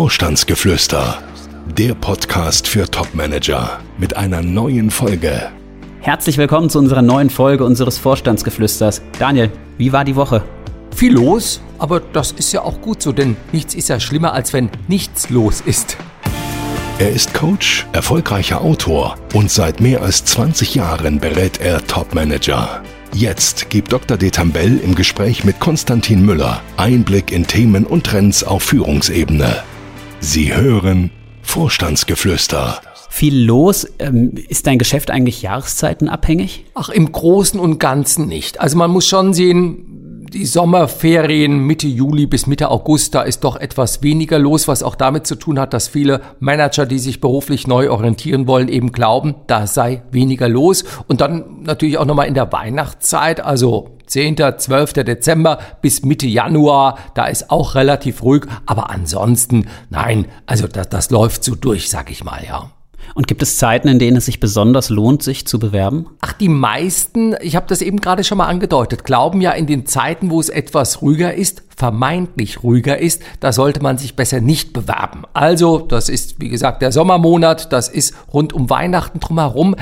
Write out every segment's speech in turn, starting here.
Vorstandsgeflüster, der Podcast für Topmanager mit einer neuen Folge. Herzlich willkommen zu unserer neuen Folge unseres Vorstandsgeflüsters. Daniel, wie war die Woche? Viel los, aber das ist ja auch gut so, denn nichts ist ja schlimmer, als wenn nichts los ist. Er ist Coach, erfolgreicher Autor und seit mehr als 20 Jahren berät er Topmanager. Jetzt gibt Dr. Detambell im Gespräch mit Konstantin Müller Einblick in Themen und Trends auf Führungsebene. Sie hören Vorstandsgeflüster. Viel los. Ähm, ist dein Geschäft eigentlich jahreszeitenabhängig? Ach, im Großen und Ganzen nicht. Also man muss schon sehen, die Sommerferien Mitte Juli bis Mitte August, da ist doch etwas weniger los, was auch damit zu tun hat, dass viele Manager, die sich beruflich neu orientieren wollen, eben glauben, da sei weniger los. Und dann natürlich auch nochmal in der Weihnachtszeit, also 10., 12. Dezember bis Mitte Januar, da ist auch relativ ruhig. Aber ansonsten, nein, also das, das läuft so durch, sag ich mal, ja. Und gibt es Zeiten, in denen es sich besonders lohnt, sich zu bewerben? Ach, die meisten, ich habe das eben gerade schon mal angedeutet, glauben ja in den Zeiten, wo es etwas ruhiger ist, vermeintlich ruhiger ist, da sollte man sich besser nicht bewerben. Also, das ist, wie gesagt, der Sommermonat, das ist rund um Weihnachten drumherum.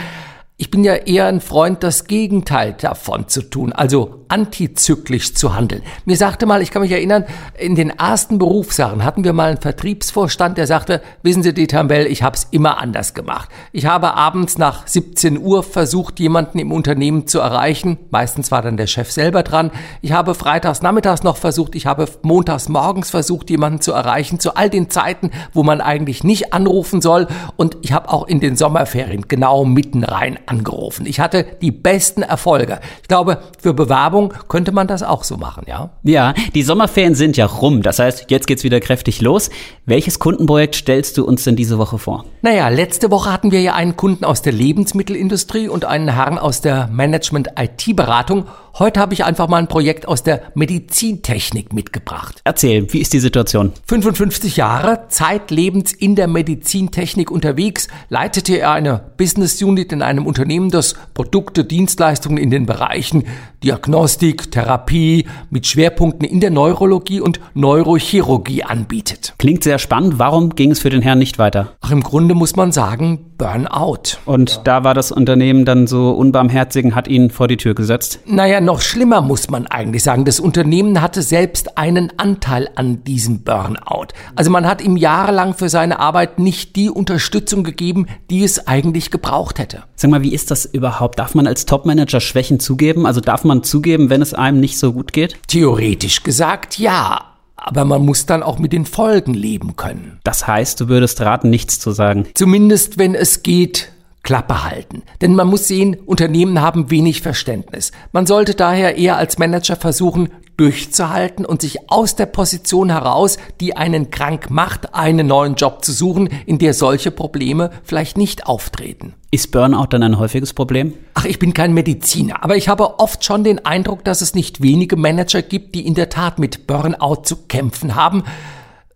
Ich bin ja eher ein Freund, das Gegenteil davon zu tun, also antizyklisch zu handeln. Mir sagte mal, ich kann mich erinnern, in den ersten Berufsjahren hatten wir mal einen Vertriebsvorstand, der sagte, wissen Sie, Detambell, ich habe es immer anders gemacht. Ich habe abends nach 17 Uhr versucht, jemanden im Unternehmen zu erreichen. Meistens war dann der Chef selber dran. Ich habe freitags nachmittags noch versucht, ich habe montags morgens versucht, jemanden zu erreichen, zu all den Zeiten, wo man eigentlich nicht anrufen soll. Und ich habe auch in den Sommerferien genau mitten rein angerufen. Ich hatte die besten Erfolge. Ich glaube, für Bewerbung könnte man das auch so machen, ja? Ja, die Sommerferien sind ja rum. Das heißt, jetzt geht's wieder kräftig los. Welches Kundenprojekt stellst du uns denn diese Woche vor? Naja, letzte Woche hatten wir ja einen Kunden aus der Lebensmittelindustrie und einen Herrn aus der Management-IT-Beratung. Heute habe ich einfach mal ein Projekt aus der Medizintechnik mitgebracht. Erzähl, wie ist die Situation? 55 Jahre, zeitlebens in der Medizintechnik unterwegs, leitete er eine Business Unit in einem Unternehmen, das Produkte, Dienstleistungen in den Bereichen Diagnostik, Therapie mit Schwerpunkten in der Neurologie und Neurochirurgie anbietet. Klingt sehr spannend. Warum ging es für den Herrn nicht weiter? Ach, im Grunde muss man sagen, Burnout. Und ja. da war das Unternehmen dann so unbarmherzig und hat ihn vor die Tür gesetzt? Naja, noch schlimmer muss man eigentlich sagen. Das Unternehmen hatte selbst einen Anteil an diesem Burnout. Also man hat ihm jahrelang für seine Arbeit nicht die Unterstützung gegeben, die es eigentlich gebraucht hätte. Sag mal, wie ist das überhaupt? Darf man als Topmanager Schwächen zugeben? Also darf man zugeben, wenn es einem nicht so gut geht? Theoretisch gesagt ja. Aber man muss dann auch mit den Folgen leben können. Das heißt, du würdest raten, nichts zu sagen. Zumindest wenn es geht, Klappe halten. Denn man muss sehen, Unternehmen haben wenig Verständnis. Man sollte daher eher als Manager versuchen, durchzuhalten und sich aus der Position heraus, die einen krank macht, einen neuen Job zu suchen, in der solche Probleme vielleicht nicht auftreten. Ist Burnout dann ein häufiges Problem? Ach, ich bin kein Mediziner, aber ich habe oft schon den Eindruck, dass es nicht wenige Manager gibt, die in der Tat mit Burnout zu kämpfen haben.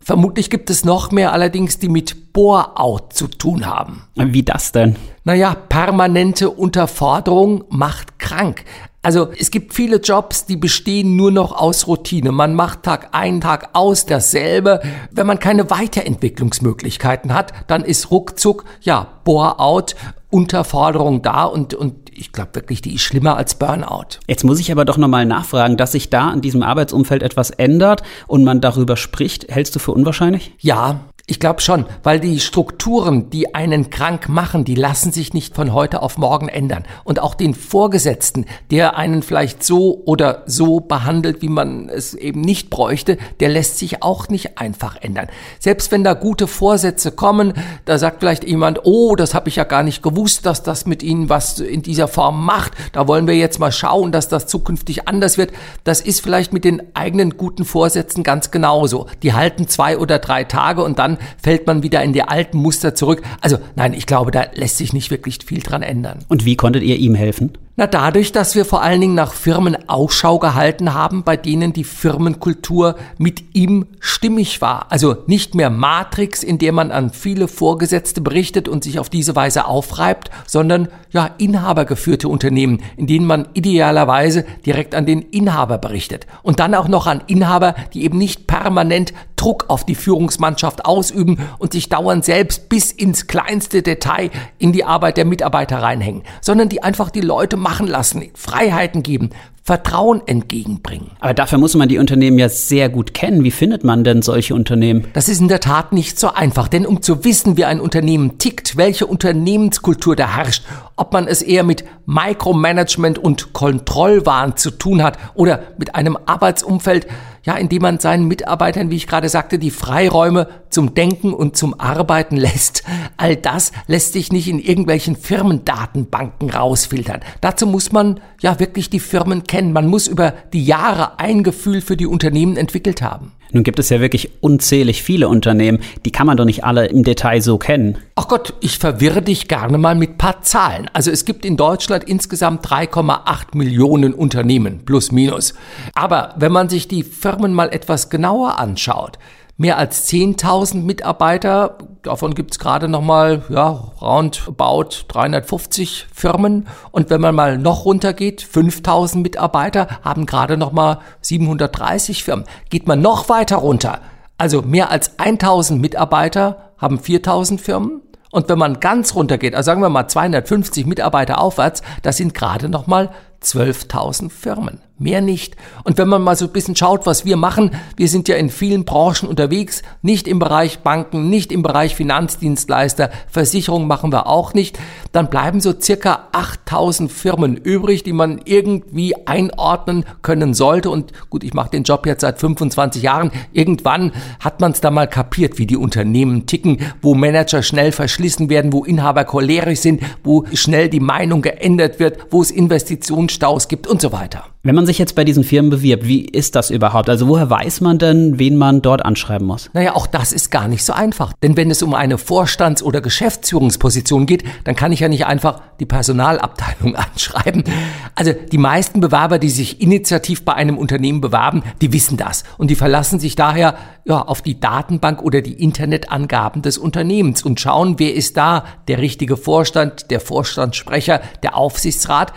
Vermutlich gibt es noch mehr allerdings, die mit Bore-out zu tun haben. Wie das denn? Naja, permanente Unterforderung macht krank. Also es gibt viele Jobs, die bestehen nur noch aus Routine. Man macht Tag ein, Tag aus dasselbe. Wenn man keine Weiterentwicklungsmöglichkeiten hat, dann ist ruckzuck, ja, Bore-out, Unterforderung da und, und ich glaube wirklich, die ist schlimmer als Burnout. Jetzt muss ich aber doch nochmal nachfragen, dass sich da in diesem Arbeitsumfeld etwas ändert und man darüber spricht. Hältst du für unwahrscheinlich? Ja, ich glaube schon, weil die Strukturen, die einen krank machen, die lassen sich nicht von heute auf morgen ändern. Und auch den Vorgesetzten, der einen vielleicht so oder so behandelt, wie man es eben nicht bräuchte, der lässt sich auch nicht einfach ändern. Selbst wenn da gute Vorsätze kommen, da sagt vielleicht jemand, oh, das habe ich ja gar nicht gewusst, dass das mit Ihnen was in dieser Form macht. Da wollen wir jetzt mal schauen, dass das zukünftig anders wird. Das ist vielleicht mit den eigenen guten Vorsätzen ganz genauso. Die halten zwei oder drei Tage und dann dann fällt man wieder in die alten Muster zurück. Also nein, ich glaube, da lässt sich nicht wirklich viel dran ändern. Und wie konntet ihr ihm helfen? Na, dadurch, dass wir vor allen Dingen nach Firmen Ausschau gehalten haben, bei denen die Firmenkultur mit ihm stimmig war. Also nicht mehr Matrix, in der man an viele Vorgesetzte berichtet und sich auf diese Weise aufreibt, sondern ja, inhabergeführte Unternehmen, in denen man idealerweise direkt an den Inhaber berichtet. Und dann auch noch an Inhaber, die eben nicht permanent Druck auf die Führungsmannschaft ausüben und sich dauernd selbst bis ins kleinste Detail in die Arbeit der Mitarbeiter reinhängen, sondern die einfach die Leute machen lassen, Freiheiten geben, Vertrauen entgegenbringen. Aber dafür muss man die Unternehmen ja sehr gut kennen. Wie findet man denn solche Unternehmen? Das ist in der Tat nicht so einfach, denn um zu wissen, wie ein Unternehmen tickt, welche Unternehmenskultur da herrscht, ob man es eher mit Micromanagement und Kontrollwahn zu tun hat oder mit einem Arbeitsumfeld, ja, indem man seinen Mitarbeitern, wie ich gerade sagte, die Freiräume zum Denken und zum Arbeiten lässt. All das lässt sich nicht in irgendwelchen Firmendatenbanken rausfiltern. Dazu muss man ja wirklich die Firmen kennen. Man muss über die Jahre ein Gefühl für die Unternehmen entwickelt haben. Nun gibt es ja wirklich unzählig viele Unternehmen, die kann man doch nicht alle im Detail so kennen. Ach Gott, ich verwirre dich gerne mal mit paar Zahlen. Also es gibt in Deutschland insgesamt 3,8 Millionen Unternehmen, plus minus. Aber wenn man sich die Firmen mal etwas genauer anschaut, mehr als 10.000 Mitarbeiter. Davon gibt's gerade noch mal ja, roundabout 350 Firmen. Und wenn man mal noch runtergeht, 5.000 Mitarbeiter haben gerade noch mal 730 Firmen. Geht man noch weiter runter, also mehr als 1.000 Mitarbeiter haben 4.000 Firmen. Und wenn man ganz runtergeht, also sagen wir mal 250 Mitarbeiter aufwärts, das sind gerade noch mal 12.000 Firmen. Mehr nicht. Und wenn man mal so ein bisschen schaut, was wir machen, wir sind ja in vielen Branchen unterwegs, nicht im Bereich Banken, nicht im Bereich Finanzdienstleister, Versicherung machen wir auch nicht, dann bleiben so circa 8000 Firmen übrig, die man irgendwie einordnen können sollte. Und gut, ich mache den Job jetzt seit 25 Jahren. Irgendwann hat man es da mal kapiert, wie die Unternehmen ticken, wo Manager schnell verschlissen werden, wo Inhaber cholerisch sind, wo schnell die Meinung geändert wird, wo es Investitionsstaus gibt und so weiter. Wenn man sich jetzt bei diesen Firmen bewirbt, wie ist das überhaupt? Also woher weiß man denn, wen man dort anschreiben muss? Naja, auch das ist gar nicht so einfach. Denn wenn es um eine Vorstands- oder Geschäftsführungsposition geht, dann kann ich ja nicht einfach die Personalabteilung anschreiben. Also die meisten Bewerber, die sich initiativ bei einem Unternehmen bewerben, die wissen das. Und die verlassen sich daher ja, auf die Datenbank oder die Internetangaben des Unternehmens und schauen, wer ist da der richtige Vorstand, der Vorstandssprecher, der Aufsichtsrat.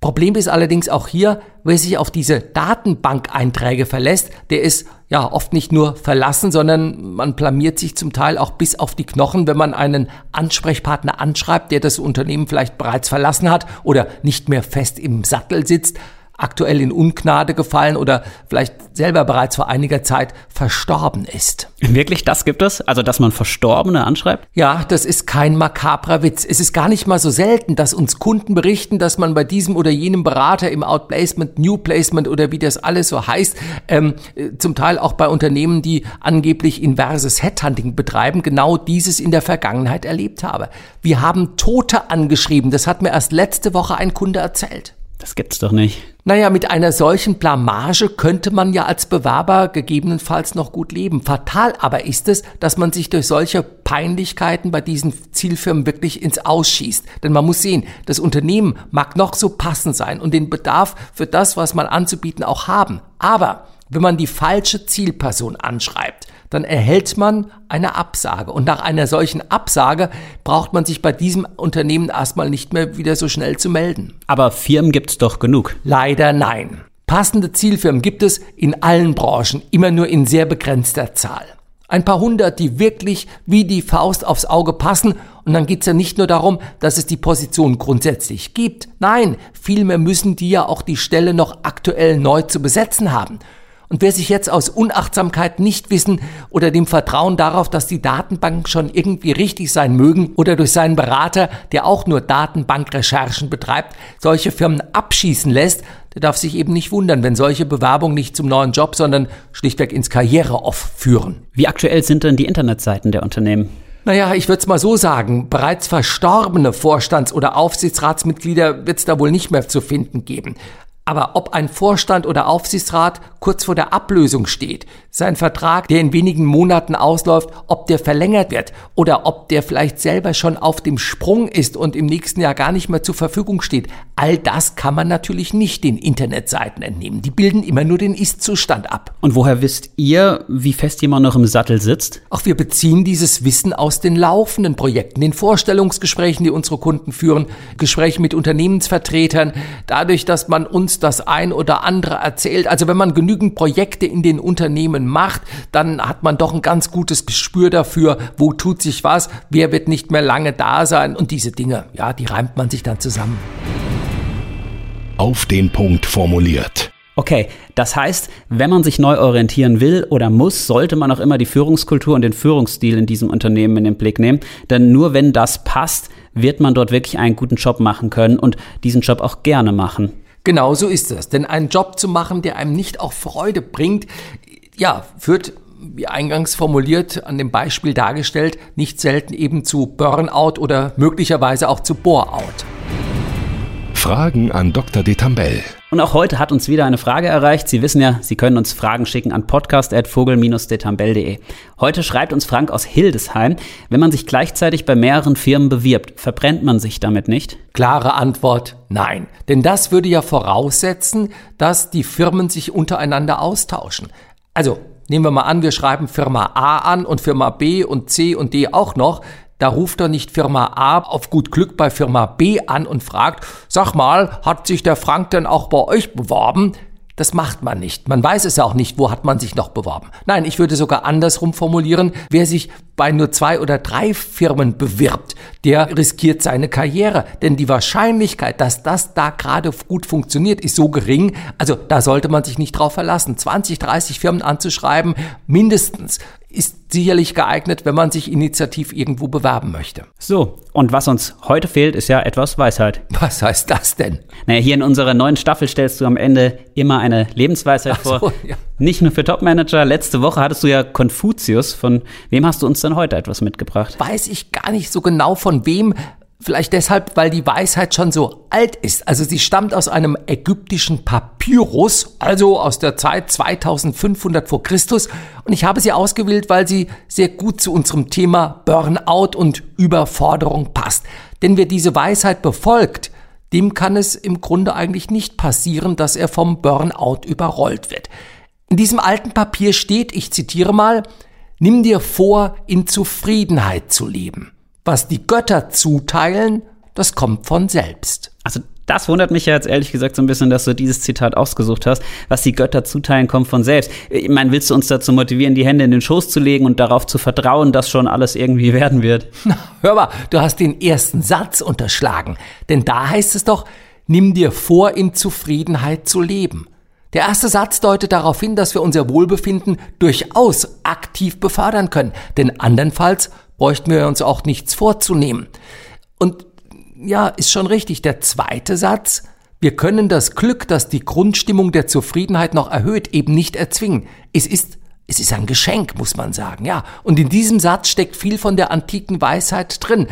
Problem ist allerdings auch hier, wer sich auf diese Datenbankeinträge verlässt, der ist ja oft nicht nur verlassen, sondern man blamiert sich zum Teil auch bis auf die Knochen, wenn man einen Ansprechpartner anschreibt, der das Unternehmen vielleicht bereits verlassen hat oder nicht mehr fest im Sattel sitzt aktuell in Ungnade gefallen oder vielleicht selber bereits vor einiger Zeit verstorben ist. Wirklich, das gibt es? Also, dass man Verstorbene anschreibt? Ja, das ist kein makabrer Witz. Es ist gar nicht mal so selten, dass uns Kunden berichten, dass man bei diesem oder jenem Berater im Outplacement, New Placement oder wie das alles so heißt, ähm, zum Teil auch bei Unternehmen, die angeblich inverses Headhunting betreiben, genau dieses in der Vergangenheit erlebt habe. Wir haben Tote angeschrieben. Das hat mir erst letzte Woche ein Kunde erzählt. Das gibt's doch nicht. Naja, mit einer solchen Blamage könnte man ja als Bewerber gegebenenfalls noch gut leben. Fatal aber ist es, dass man sich durch solche Peinlichkeiten bei diesen Zielfirmen wirklich ins Ausschießt. Denn man muss sehen, das Unternehmen mag noch so passend sein und den Bedarf für das, was man anzubieten, auch haben. Aber wenn man die falsche Zielperson anschreibt, dann erhält man eine Absage. Und nach einer solchen Absage braucht man sich bei diesem Unternehmen erstmal nicht mehr wieder so schnell zu melden. Aber Firmen gibt's doch genug. Leider nein. Passende Zielfirmen gibt es in allen Branchen, immer nur in sehr begrenzter Zahl. Ein paar hundert, die wirklich wie die Faust aufs Auge passen. Und dann geht's ja nicht nur darum, dass es die Position grundsätzlich gibt. Nein, vielmehr müssen die ja auch die Stelle noch aktuell neu zu besetzen haben. Und wer sich jetzt aus Unachtsamkeit, Nichtwissen oder dem Vertrauen darauf, dass die Datenbanken schon irgendwie richtig sein mögen oder durch seinen Berater, der auch nur Datenbankrecherchen betreibt, solche Firmen abschießen lässt, der darf sich eben nicht wundern, wenn solche Bewerbungen nicht zum neuen Job, sondern schlichtweg ins Karriereoff führen. Wie aktuell sind denn die Internetseiten der Unternehmen? Naja, ich würde es mal so sagen, bereits verstorbene Vorstands- oder Aufsichtsratsmitglieder wird es da wohl nicht mehr zu finden geben. Aber ob ein Vorstand oder Aufsichtsrat kurz vor der Ablösung steht, sein Vertrag, der in wenigen Monaten ausläuft, ob der verlängert wird oder ob der vielleicht selber schon auf dem Sprung ist und im nächsten Jahr gar nicht mehr zur Verfügung steht. All das kann man natürlich nicht den Internetseiten entnehmen. Die bilden immer nur den Ist-Zustand ab. Und woher wisst ihr, wie fest jemand noch im Sattel sitzt? Auch wir beziehen dieses Wissen aus den laufenden Projekten, den Vorstellungsgesprächen, die unsere Kunden führen, Gesprächen mit Unternehmensvertretern, dadurch, dass man uns das ein oder andere erzählt. Also wenn man genügend Projekte in den Unternehmen macht, dann hat man doch ein ganz gutes Gespür dafür, wo tut sich was, wer wird nicht mehr lange da sein und diese Dinge, ja, die reimt man sich dann zusammen. Auf den Punkt formuliert. Okay, das heißt, wenn man sich neu orientieren will oder muss, sollte man auch immer die Führungskultur und den Führungsstil in diesem Unternehmen in den Blick nehmen. Denn nur wenn das passt, wird man dort wirklich einen guten Job machen können und diesen Job auch gerne machen. Genau so ist es. Denn einen Job zu machen, der einem nicht auch Freude bringt, ja, führt wie eingangs formuliert, an dem Beispiel dargestellt, nicht selten eben zu Burnout oder möglicherweise auch zu Boreout. Fragen an Dr. Detambell. Und auch heute hat uns wieder eine Frage erreicht. Sie wissen ja, Sie können uns Fragen schicken an podcast.vogel-detambell.de. Heute schreibt uns Frank aus Hildesheim, wenn man sich gleichzeitig bei mehreren Firmen bewirbt, verbrennt man sich damit nicht? Klare Antwort, nein. Denn das würde ja voraussetzen, dass die Firmen sich untereinander austauschen. Also, nehmen wir mal an, wir schreiben Firma A an und Firma B und C und D auch noch da ruft er nicht Firma A auf gut Glück bei Firma B an und fragt, sag mal, hat sich der Frank denn auch bei euch beworben? Das macht man nicht. Man weiß es auch nicht, wo hat man sich noch beworben. Nein, ich würde sogar andersrum formulieren, wer sich bei nur zwei oder drei Firmen bewirbt, der riskiert seine Karriere. Denn die Wahrscheinlichkeit, dass das da gerade gut funktioniert, ist so gering. Also da sollte man sich nicht drauf verlassen. 20, 30 Firmen anzuschreiben, mindestens ist sicherlich geeignet, wenn man sich initiativ irgendwo bewerben möchte. So, und was uns heute fehlt, ist ja etwas Weisheit. Was heißt das denn? Naja, hier in unserer neuen Staffel stellst du am Ende immer eine Lebensweisheit Ach vor. So, ja. Nicht nur für Topmanager. Letzte Woche hattest du ja Konfuzius. Von wem hast du uns denn heute etwas mitgebracht? Weiß ich gar nicht so genau von wem. Vielleicht deshalb, weil die Weisheit schon so alt ist. Also sie stammt aus einem ägyptischen Papyrus, also aus der Zeit 2500 vor Christus. Und ich habe sie ausgewählt, weil sie sehr gut zu unserem Thema Burnout und Überforderung passt. Denn wer diese Weisheit befolgt, dem kann es im Grunde eigentlich nicht passieren, dass er vom Burnout überrollt wird. In diesem alten Papier steht, ich zitiere mal, Nimm dir vor, in Zufriedenheit zu leben. Was die Götter zuteilen, das kommt von selbst. Also das wundert mich ja jetzt ehrlich gesagt so ein bisschen, dass du dieses Zitat ausgesucht hast. Was die Götter zuteilen, kommt von selbst. Ich meine, willst du uns dazu motivieren, die Hände in den Schoß zu legen und darauf zu vertrauen, dass schon alles irgendwie werden wird? Na, hör mal, du hast den ersten Satz unterschlagen. Denn da heißt es doch, nimm dir vor, in Zufriedenheit zu leben. Der erste Satz deutet darauf hin, dass wir unser Wohlbefinden durchaus aktiv befördern können. Denn andernfalls bräuchten wir uns auch nichts vorzunehmen. Und ja, ist schon richtig. Der zweite Satz, wir können das Glück, das die Grundstimmung der Zufriedenheit noch erhöht, eben nicht erzwingen. Es ist es ist ein Geschenk, muss man sagen, ja. Und in diesem Satz steckt viel von der antiken Weisheit drin.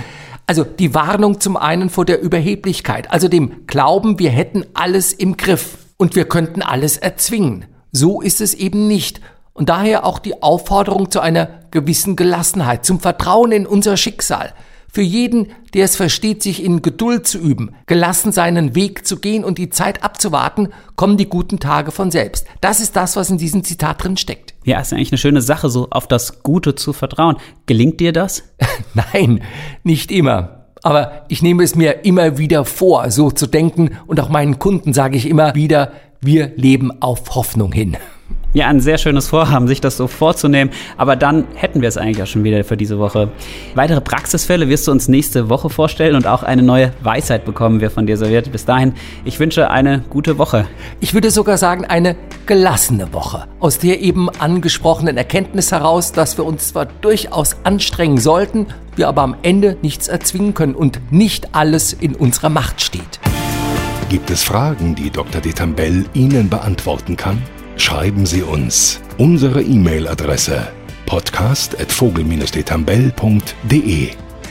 Also die Warnung zum einen vor der Überheblichkeit, also dem Glauben, wir hätten alles im Griff und wir könnten alles erzwingen. So ist es eben nicht. Und daher auch die Aufforderung zu einer gewissen Gelassenheit, zum Vertrauen in unser Schicksal. Für jeden, der es versteht, sich in Geduld zu üben, gelassen seinen Weg zu gehen und die Zeit abzuwarten, kommen die guten Tage von selbst. Das ist das, was in diesem Zitat drin steckt. Ja, ist eigentlich eine schöne Sache, so auf das Gute zu vertrauen. Gelingt dir das? Nein, nicht immer. Aber ich nehme es mir immer wieder vor, so zu denken und auch meinen Kunden sage ich immer wieder, wir leben auf Hoffnung hin. Ja, ein sehr schönes Vorhaben, sich das so vorzunehmen. Aber dann hätten wir es eigentlich auch schon wieder für diese Woche. Weitere Praxisfälle wirst du uns nächste Woche vorstellen und auch eine neue Weisheit bekommen wir von dir serviert. Bis dahin, ich wünsche eine gute Woche. Ich würde sogar sagen, eine gelassene Woche. Aus der eben angesprochenen Erkenntnis heraus, dass wir uns zwar durchaus anstrengen sollten, wir aber am Ende nichts erzwingen können und nicht alles in unserer Macht steht. Gibt es Fragen, die Dr. Detambell Ihnen beantworten kann? Schreiben Sie uns. Unsere E-Mail-Adresse podcast.vogel-detambell.de.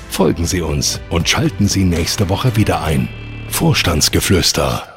Folgen Sie uns und schalten Sie nächste Woche wieder ein. Vorstandsgeflüster